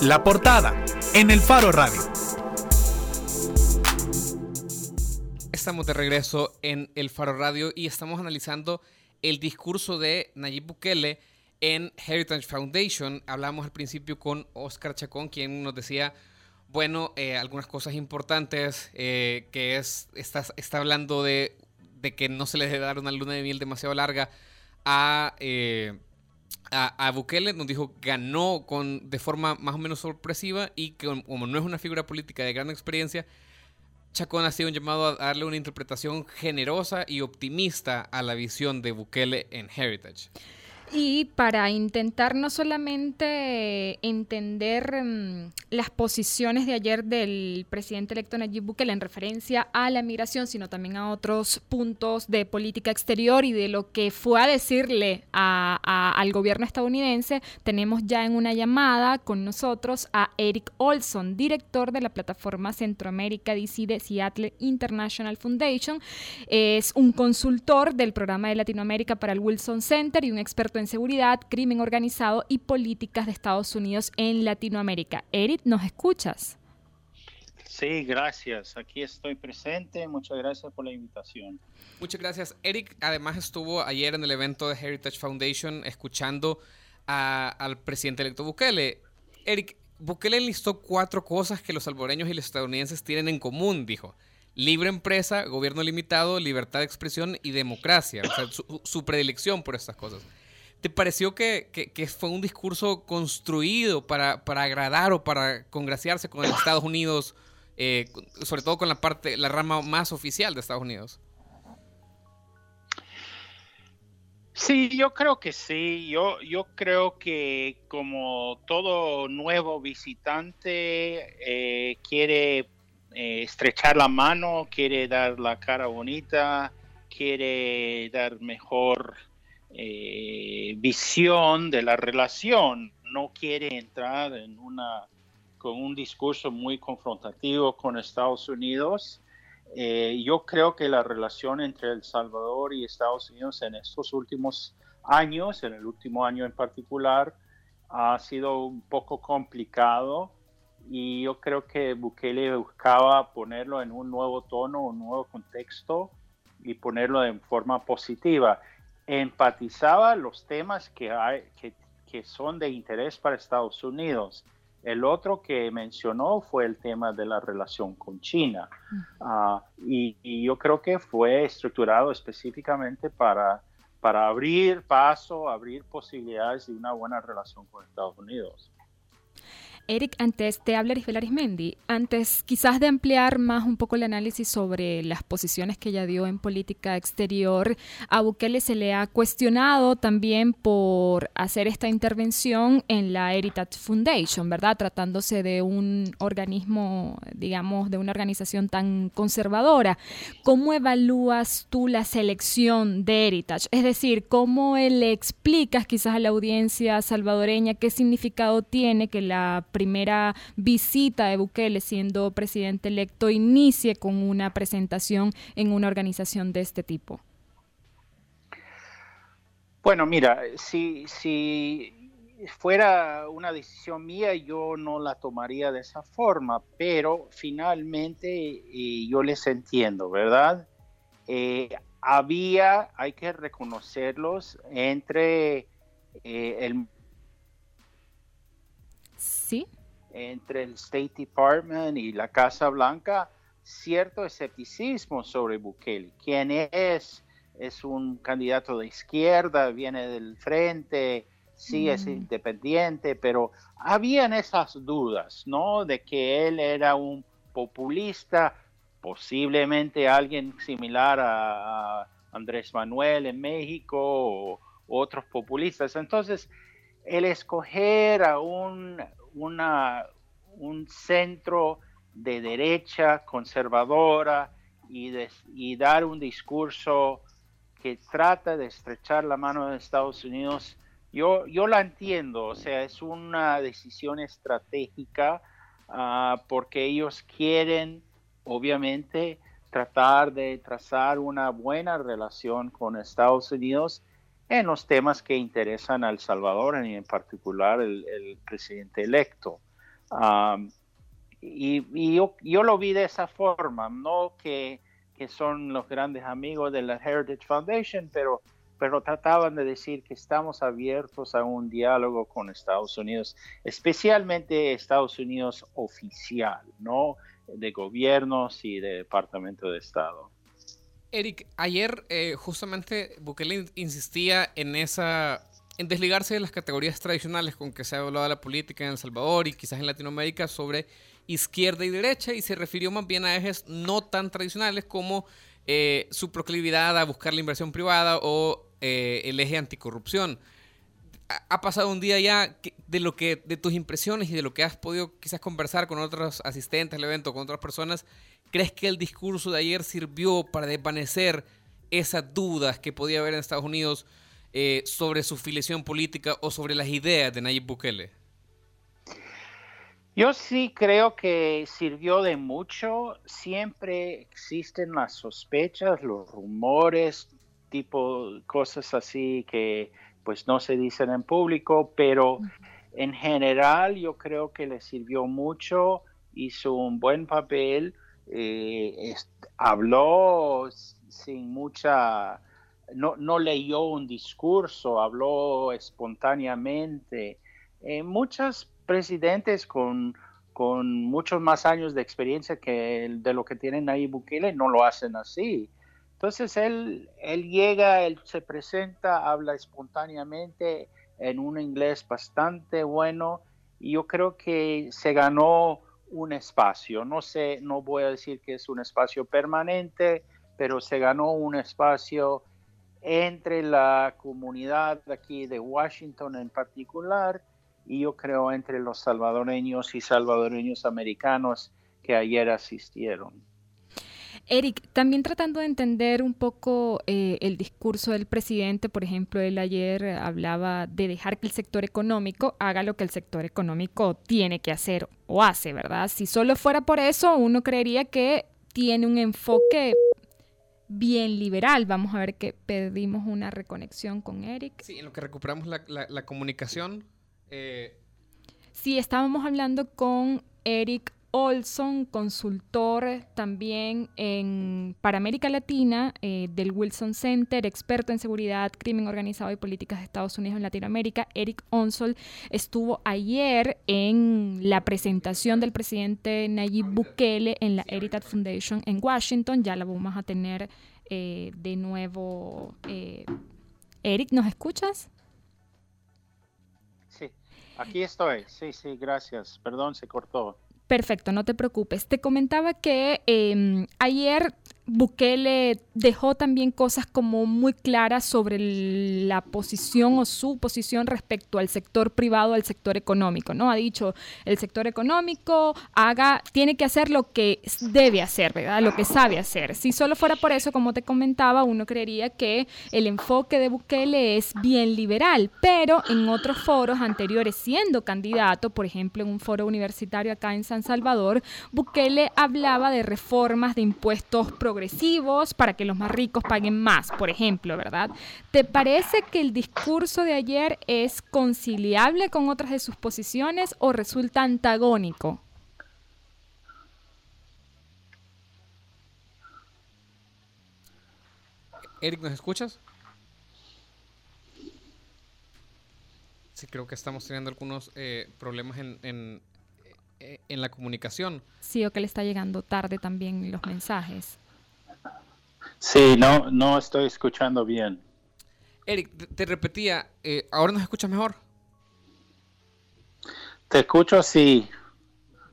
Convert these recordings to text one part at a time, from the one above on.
La portada en el Faro Radio. Estamos de regreso en el Faro Radio y estamos analizando el discurso de Nayib Bukele en Heritage Foundation. Hablamos al principio con Oscar Chacón, quien nos decía, bueno, eh, algunas cosas importantes, eh, que es, está, está hablando de, de, que no se le debe dar una luna de miel demasiado larga a... Eh, a, Bukele nos dijo ganó con de forma más o menos sorpresiva y que como no es una figura política de gran experiencia, Chacón ha sido un llamado a darle una interpretación generosa y optimista a la visión de Bukele en Heritage. Y para intentar no solamente entender mm, las posiciones de ayer del presidente electo Nayib Bukele en referencia a la migración, sino también a otros puntos de política exterior y de lo que fue a decirle al gobierno estadounidense, tenemos ya en una llamada con nosotros a Eric Olson, director de la plataforma Centroamérica DC de Seattle International Foundation. Es un consultor del programa de Latinoamérica para el Wilson Center y un experto en seguridad, crimen organizado y políticas de Estados Unidos en Latinoamérica. Eric, ¿nos escuchas? Sí, gracias. Aquí estoy presente. Muchas gracias por la invitación. Muchas gracias. Eric además estuvo ayer en el evento de Heritage Foundation escuchando al presidente electo Bukele. Eric, Bukele listó cuatro cosas que los salvadoreños y los estadounidenses tienen en común, dijo libre empresa, gobierno limitado, libertad de expresión y democracia. O sea, su, su, predilección por estas cosas. ¿Te pareció que, fue un discurso construido para, agradar o para congraciarse con Estados Unidos, eh, sobre todo con la parte, la rama más oficial de Estados Unidos? Sí, yo creo que sí. Yo, yo creo que como todo nuevo visitante eh, quiere eh, estrechar la mano, quiere dar la cara bonita, quiere dar mejor eh, visión de la relación, no quiere entrar en una con un discurso muy confrontativo con Estados Unidos. Eh, yo creo que la relación entre El Salvador y Estados Unidos en estos últimos años, en el último año en particular, ha sido un poco complicado. Y yo creo que Bukele buscaba ponerlo en un nuevo tono, un nuevo contexto y ponerlo en forma positiva empatizaba los temas que, hay, que, que, son de interés para Estados Unidos. El otro que mencionó fue el tema de la relación con China. Ah, y, yo creo que fue estructurado específicamente para, para abrir paso, abrir posibilidades de una buena relación con Estados Unidos. Eric, antes te habla Arisbel Arismendi, antes quizás de ampliar más un poco el análisis sobre las posiciones que ella dio en política exterior, a Bukele se le ha cuestionado también por hacer esta intervención en la Heritage Foundation, ¿verdad? Tratándose de un organismo, digamos, de una organización tan conservadora. ¿Cómo evalúas tú la selección de Heritage? Es decir, ¿cómo le explicas quizás a la audiencia salvadoreña qué significado tiene que la primera visita de Bukele siendo presidente electo inicie con una presentación en una organización de este tipo? Bueno, mira, si, si fuera una decisión mía, yo no la tomaría de esa forma, pero finalmente yo les entiendo, ¿verdad? Eh, había, hay que reconocerlos, entre eh, el Sí. Entre el State Department y la Casa Blanca, cierto escepticismo sobre Bukele. ¿Quién es? Es un candidato de izquierda, viene del frente, sí es mm. independiente, pero habían esas dudas, ¿no? De que él era un populista, posiblemente alguien similar a Andrés Manuel en México o otros populistas. Entonces, el escoger a un una, un centro de derecha conservadora y, dar un discurso que trata de estrechar la mano de Estados Unidos, yo, yo la entiendo, o sea, es una decisión estratégica ah, porque ellos quieren, obviamente, tratar de trazar una buena relación con Estados Unidos en los temas que interesan a El Salvador y en particular el, presidente electo. y, yo, yo, lo vi de esa forma, no que, que, son los grandes amigos de la Heritage Foundation, pero, pero trataban de decir que estamos abiertos a un diálogo con Estados Unidos, especialmente Estados Unidos oficial, no de gobiernos y de Departamento de Estado. Eric, ayer eh, justamente Bukele insistía en esa en desligarse de las categorías tradicionales con que se ha hablado de la política en El Salvador y quizás en Latinoamérica sobre izquierda y derecha y se refirió más bien a ejes no tan tradicionales como eh, su proclividad a buscar la inversión privada o eh, el eje anticorrupción. Ha pasado un día ya de lo que de tus impresiones y de lo que has podido quizás conversar con otros asistentes al evento, con otras personas. ¿Crees que el discurso de ayer sirvió para desvanecer esas dudas que podía haber en Estados Unidos eh, sobre su filiación política o sobre las ideas de Nayib Bukele? Yo sí creo que sirvió de mucho. Siempre existen las sospechas, los rumores, tipo cosas así que pues no se dicen en público, pero en general yo creo que le sirvió mucho, hizo un buen papel, eh, habló sin mucha no, no leyó un discurso, habló espontáneamente. Eh, muchos presidentes con, con, muchos más años de experiencia que de lo que tienen ahí Bukele no lo hacen así. Entonces él, él llega, él se presenta, habla espontáneamente en un inglés bastante bueno y yo creo que se ganó un espacio. No sé, no voy a decir que es un espacio permanente, pero se ganó un espacio entre la comunidad aquí de Washington en particular y yo creo entre los salvadoreños y salvadoreños americanos que ayer asistieron. Eric, también tratando de entender un poco eh, el discurso del presidente, por ejemplo, él ayer hablaba de dejar que el sector económico haga lo que el sector económico tiene que hacer o hace, ¿verdad? Si solo fuera por eso, uno creería que tiene un enfoque bien liberal. Vamos a ver que perdimos una reconexión con Eric. Sí, en lo que recuperamos la, la, comunicación. Eh... Sí, estábamos hablando con Eric Olson, consultor también en, para América Latina eh, del Wilson Center, experto en seguridad, crimen organizado y políticas de Estados Unidos en Latinoamérica. Eric Onsol estuvo ayer en la presentación del presidente Nayib Bukele en la Heritage Foundation en Washington. Ya la vamos a tener eh, de nuevo. Eh, Eric, ¿nos escuchas? Sí, aquí estoy. Sí, sí, gracias. Perdón, se cortó. Perfecto, no te preocupes. Te comentaba que em, ayer Bukele dejó también cosas como muy claras sobre la posición o su posición respecto al sector privado, al sector económico, ¿no? Ha dicho, el sector económico haga, tiene que hacer lo que debe hacer, ¿verdad? Lo que sabe hacer. Si solo fuera por eso, como te comentaba, uno creería que el enfoque de Bukele es bien liberal, pero en otros foros anteriores, siendo candidato, por ejemplo, en un foro universitario acá en San Salvador, Bukele hablaba de reformas de impuestos progresivos para que los más ricos paguen más, por ejemplo, ¿verdad? ¿Te parece que el discurso de ayer es conciliable con otras de sus posiciones o resulta antagónico? Eric, ¿nos escuchas? Sí, creo que estamos teniendo algunos eh, problemas en, eh, en la comunicación. Sí, o que le está llegando tarde también los mensajes. Sí, no, no estoy escuchando bien. Eric, te repetía, eh, ¿ahora nos escuchas mejor? Te escucho, sí.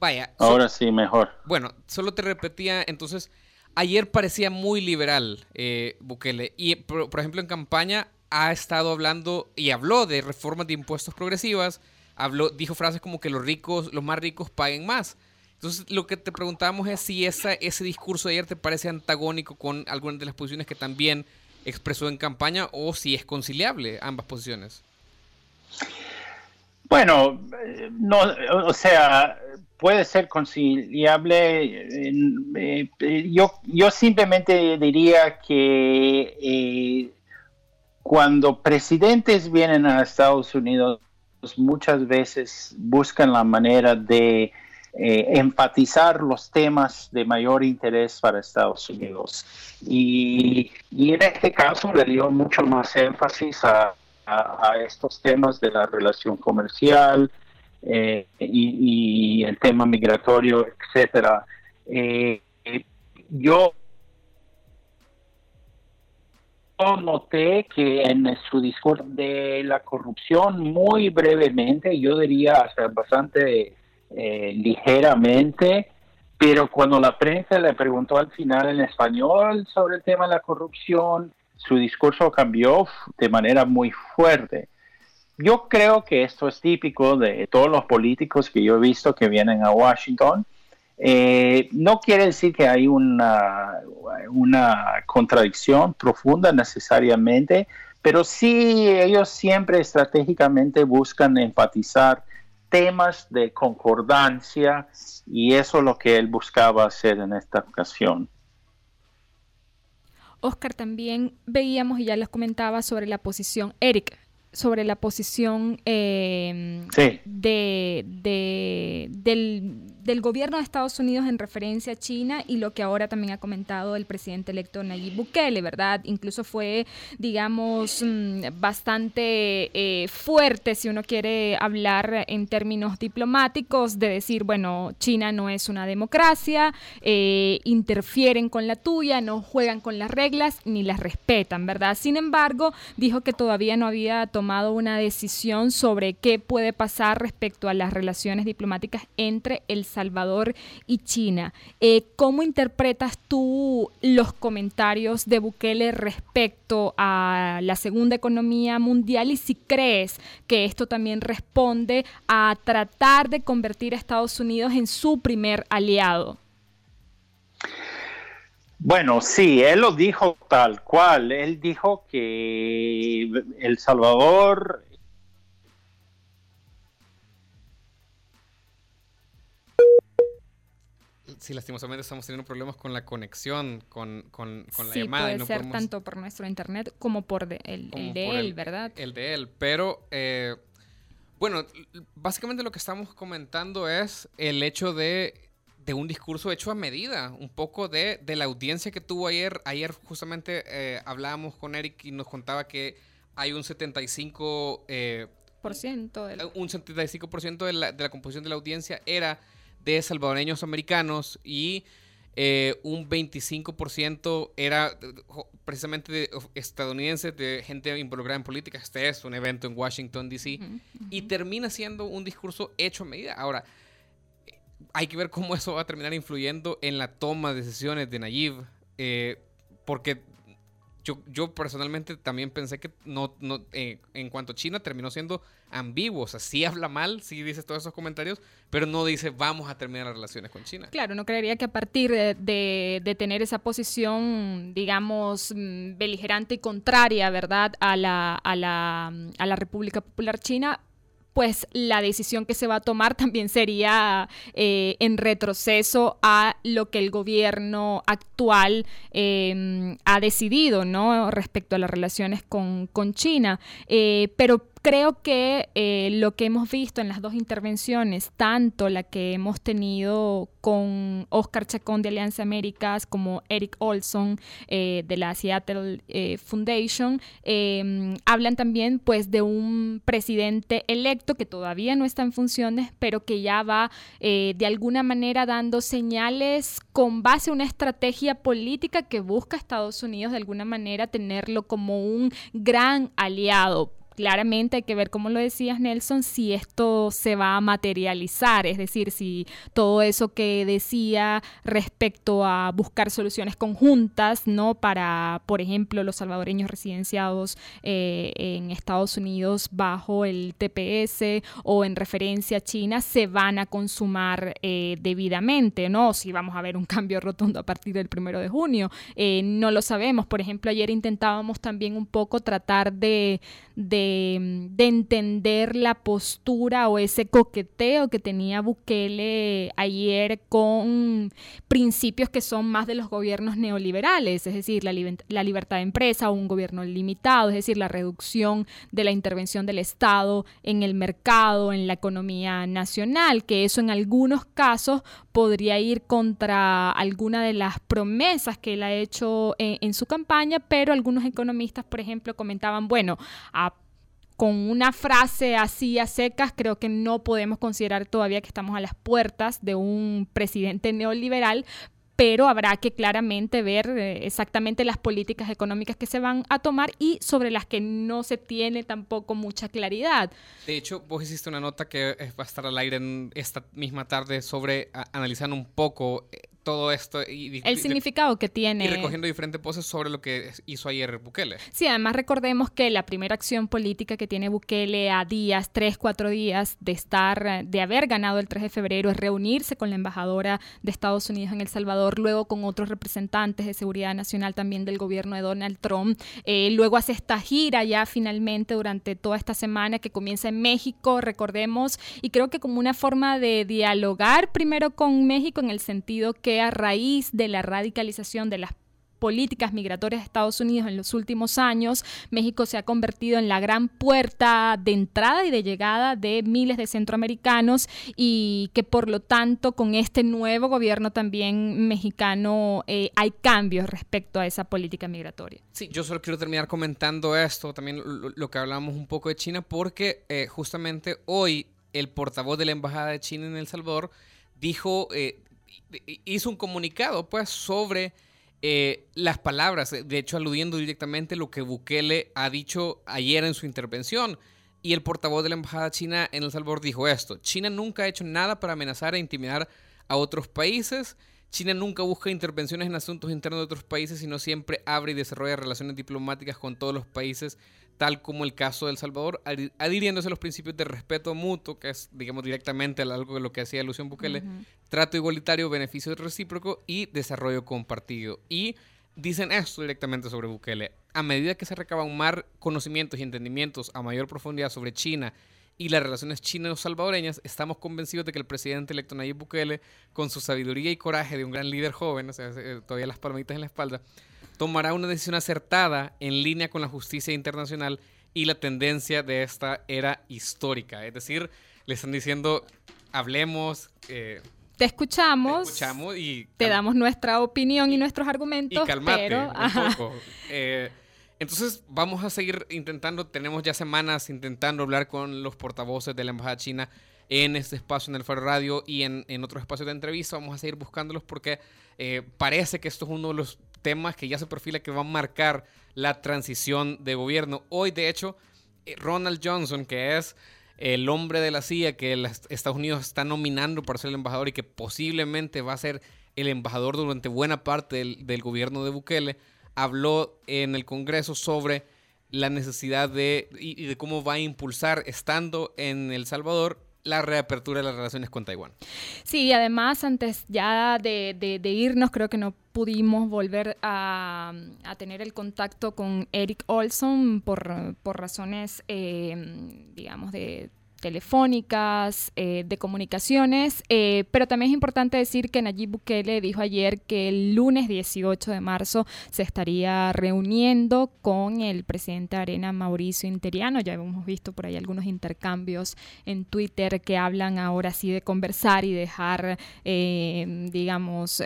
Vaya. Ahora sí, mejor. Bueno, solo te repetía, entonces, ayer parecía muy liberal eh, Bukele. Y, por, ejemplo, en campaña ha estado hablando y habló de reformas de impuestos progresivas, habló, dijo frases como que los ricos, los más ricos paguen más. Entonces, lo que te preguntamos es si esa, ese discurso de ayer te parece antagónico con algunas de las posiciones que también expresó en campaña o si es conciliable ambas posiciones. Bueno, no, o sea, puede ser conciliable. Eh, yo, yo simplemente diría que eh, cuando presidentes vienen a Estados Unidos muchas veces buscan la manera de eh, enfatizar los temas de mayor interés para Estados Unidos. Y, en este caso le dio mucho más énfasis a, estos temas de la relación comercial eh, y, el tema migratorio, etcétera. Eh, yo noté que en su discurso de la corrupción, muy brevemente, yo diría hasta bastante eh, ligeramente, pero cuando la prensa le preguntó al final en español sobre el tema de la corrupción, su discurso cambió de manera muy fuerte. Yo creo que esto es típico de todos los políticos que yo he visto que vienen a Washington eh, no quiere decir que hay una, una contradicción profunda necesariamente, pero sí ellos siempre estratégicamente buscan enfatizar temas de concordancia y eso es lo que él buscaba hacer en esta ocasión. Oscar, también veíamos y ya les comentaba sobre la posición, Eric, sobre la posición eh, de, del, del gobierno de Estados Unidos en referencia a China y lo que ahora también ha comentado el presidente electo Nayib Bukele, ¿verdad? Incluso fue, digamos, mm, bastante eh, fuerte, si uno quiere hablar en términos diplomáticos, de decir, bueno, China no es una democracia, eh, interfieren con la tuya, no juegan con las reglas ni las respetan, ¿verdad? Sin embargo, dijo que todavía no había tomado una decisión sobre qué puede pasar respecto a las relaciones diplomáticas entre el Salvador y China. Eh, ¿Cómo interpretas tú los comentarios de Bukele respecto a la segunda economía mundial y si crees que esto también responde a tratar de convertir a Estados Unidos en su primer aliado? Bueno, sí, él lo dijo tal cual. Él dijo que El Salvador sí, lastimosamente estamos teniendo problemas con la conexión, con, con, con la sí, llamada. Puede ser tanto por nuestro internet como por el, de él, ¿verdad? El de él, pero eh, bueno, básicamente lo que estamos comentando es el hecho de, de un discurso hecho a medida, un poco de, de la audiencia que tuvo ayer. Ayer justamente eh, hablábamos con Eric y nos contaba que hay un 75... Eh, por ciento Un 75% de la, de la composición de la audiencia era de salvadoreños americanos y eh, un 25% era precisamente de estadounidenses, de gente involucrada en política. Este es un evento en Washington, D.C. Y termina siendo un discurso hecho a medida. Ahora, hay que ver cómo eso va a terminar influyendo en la toma de decisiones de Nayib. Eh, porque yo, yo personalmente también pensé que no, no eh, en cuanto a China terminó siendo ambiguo. O sea, sí habla mal, sí dice todos esos comentarios, pero no dice vamos a terminar las relaciones con China. Claro, no creería que a partir de, de, tener esa posición, digamos, mm, beligerante y contraria, ¿verdad?, a la, a la, a la República Popular China, pues la decisión que se va a tomar también sería eh, en retroceso a lo que el gobierno actual em, ha decidido, ¿no? Respecto a las relaciones con, con China. Eh, pero creo que eh, lo que hemos visto en las dos intervenciones, tanto la que hemos tenido con Oscar Chacón de Alianza Américas como Eric Olson eh, de la Seattle eh, Foundation, em, hablan también pues de un presidente electo que todavía no está en funciones, pero que ya va de alguna manera dando señales con base a una estrategia política que busca Estados Unidos de alguna manera tenerlo como un gran aliado claramente hay que ver, como lo decías Nelson, si esto se va a materializar, es decir, si todo eso que decía respecto a buscar soluciones conjuntas, ¿no? Para, por ejemplo, los salvadoreños residenciados eh, en Estados Unidos bajo el TPS o en referencia a China, se van a consumar eh, debidamente, ¿no? Si vamos a ver un cambio rotundo a partir del primero de junio, eh, no lo sabemos. Por ejemplo, ayer intentábamos también un poco tratar de, de de, de, entender la postura o ese coqueteo que tenía Bukele ayer con principios que son más de los gobiernos neoliberales, es decir, la, la libertad de empresa, un gobierno limitado, es decir, la reducción de la intervención del Estado en el mercado, en la economía nacional, que eso en algunos casos podría ir contra alguna de las promesas que él ha hecho en, su campaña, pero algunos economistas, por ejemplo, comentaban, bueno, con una frase así a secas, creo que no podemos considerar todavía que estamos a las puertas de un presidente neoliberal, pero habrá que claramente ver eh, exactamente las políticas económicas que se van a tomar y sobre las que no se tiene tampoco mucha claridad. De hecho, vos hiciste una nota que va a estar al aire en esta misma tarde sobre analizar un poco eh, todo esto. Y, el significado que tiene. Y recogiendo diferentes poses sobre lo que hizo ayer Bukele. Sí, además recordemos que la primera acción política que tiene Bukele a días, tres, cuatro días de estar, de haber ganado el 3 de febrero, es reunirse con la embajadora de Estados Unidos en El Salvador, luego con otros representantes de seguridad nacional también del gobierno de Donald Trump. Eh, luego hace esta gira ya finalmente durante toda esta semana que comienza en México, recordemos, y creo que como una forma de dialogar primero con México en el sentido que a raíz de la radicalización de las políticas migratorias de Estados Unidos en los últimos años, México se ha convertido en la gran puerta de entrada y de llegada de miles de centroamericanos y que por lo tanto con este nuevo gobierno también mexicano eh, hay cambios respecto a esa política migratoria. Sí, yo solo quiero terminar comentando esto, también lo, que hablamos un poco de China, porque eh, justamente hoy el portavoz de la Embajada de China en El Salvador dijo... Eh, hizo un comunicado pues sobre eh, las palabras, de hecho aludiendo directamente lo que Bukele ha dicho ayer en su intervención. Y el portavoz de la Embajada China en El Salvador dijo esto, China nunca ha hecho nada para amenazar e intimidar a otros países, China nunca busca intervenciones en asuntos internos de otros países, sino siempre abre y desarrolla relaciones diplomáticas con todos los países tal como el caso de El Salvador, adhiriéndose a los principios de respeto mutuo, que es, digamos, directamente algo de lo que hacía Luciano Bukele, trato igualitario, beneficio recíproco y desarrollo compartido. Y dicen esto directamente sobre Bukele. A medida que se recaban más conocimientos y entendimientos a mayor profundidad sobre China y las relaciones chinas-salvadoreñas, estamos convencidos de que el presidente electo Nayib Bukele, con su sabiduría y coraje de un gran líder joven, o sea, eh, todavía las palmitas en la espalda, tomará una decisión acertada en línea con la justicia internacional y la tendencia de esta era histórica. Es decir, le están diciendo, hablemos. Eh, te escuchamos, te escuchamos y te damos nuestra opinión y, nuestros argumentos. Y calmate un poco. Eh, entonces vamos a seguir intentando, tenemos ya semanas intentando hablar con los portavoces de la Embajada China en este espacio en el Faro Radio y en, en otros espacios de entrevista. Vamos a seguir buscándolos porque eh, parece que esto es uno de los temas que ya se perfila que van a marcar la transición de gobierno. Hoy, de hecho, eh, Ronald Johnson, que es el hombre de la CIA que Estados Unidos está nominando para ser el embajador y que posiblemente va a ser el embajador durante buena parte del, gobierno de Bukele, habló en el Congreso sobre la necesidad de y, de cómo va a impulsar, estando en El Salvador, la reapertura de las relaciones con Taiwán. Sí, además, antes ya de, irnos, creo que no pudimos volver a, tener el contacto con Eric Olson por, por razones, eh, digamos, de telefónicas, eh, de comunicaciones, eh, pero también es importante decir que Nayib Bukele dijo ayer que el lunes 18 de marzo se estaría reuniendo con el presidente de Arena, Mauricio Interiano. Ya hemos visto por ahí algunos intercambios en Twitter que hablan ahora sí de conversar y dejar, eh, digamos,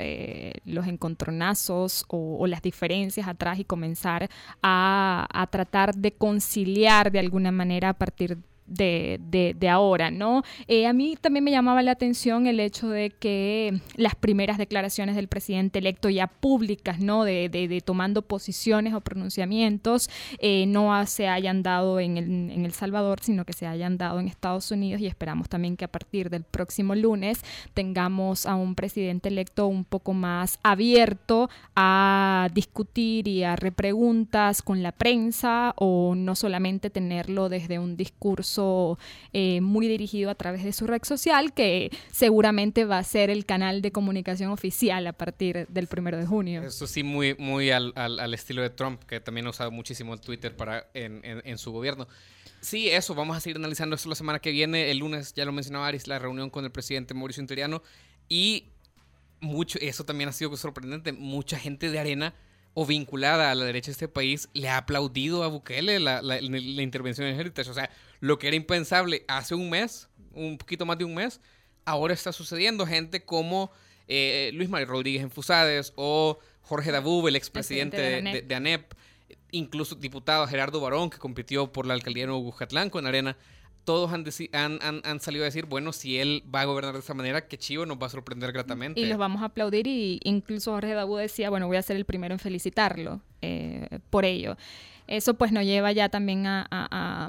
los encontronazos o, las diferencias atrás y comenzar a, a tratar de conciliar de alguna manera a partir de de, de, ahora, ¿no? Eh, a mí también me llamaba la atención el hecho de que las primeras declaraciones del presidente electo ya públicas, ¿no? De, de tomando posiciones o pronunciamientos, eh, no se hayan dado en el, en el Salvador, sino que se hayan dado en Estados Unidos y esperamos también que a partir del próximo lunes tengamos a un presidente electo un poco más abierto a discutir y a repreguntas con la prensa o no solamente tenerlo desde un discurso eh, muy dirigido a través de su red social, que seguramente va a ser el canal de comunicación oficial a partir del primero de junio. Eso sí, muy, muy al, al, estilo de Trump, que también ha usado muchísimo Twitter para, en, en, su gobierno. Sí, eso, vamos a seguir analizando eso la semana que viene. El lunes, ya lo mencionaba Aris, la reunión con el presidente Mauricio Interiano. Y mucho, eso también ha sido sorprendente, mucha gente de Arena o vinculada a la derecha de este país le ha aplaudido a Bukele la, la, la intervención en Heritage. O sea, lo que era impensable hace un mes, un poquito más de un mes, ahora está sucediendo. Gente como eh, Luis Mario Rodríguez en Fusades o Jorge Dabub, el expresidente de, de, de, ANEP, incluso diputado Gerardo Barón, que compitió por la alcaldía de Nuevo Bucatlán en Arena todos han, han, han, han, salido a decir, bueno, si él va a gobernar de esa manera, qué chivo, nos va a sorprender gratamente. Y los vamos a aplaudir y incluso Jorge Dabú decía, bueno, voy a ser el primero en felicitarlo eh, por ello. Eso pues nos lleva ya también a,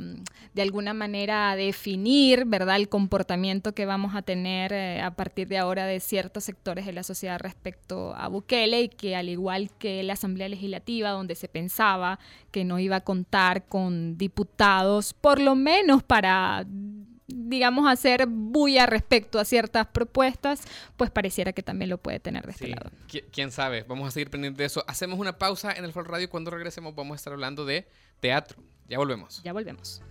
de alguna manera a definir, ¿verdad?, el comportamiento que vamos a tener eh, a partir de ahora de ciertos sectores de la sociedad respecto a Bukele y que al igual que la Asamblea Legislativa, donde se pensaba que no iba a contar con diputados, por lo menos para digamos, hacer bulla respecto a ciertas propuestas, pues pareciera que también lo puede tener de este sí. lado. ¿Quién sabe? Vamos a seguir pendientes de eso. Hacemos una pausa en el Foro Radio. Cuando regresemos vamos a estar hablando de teatro. Ya volvemos. Ya volvemos.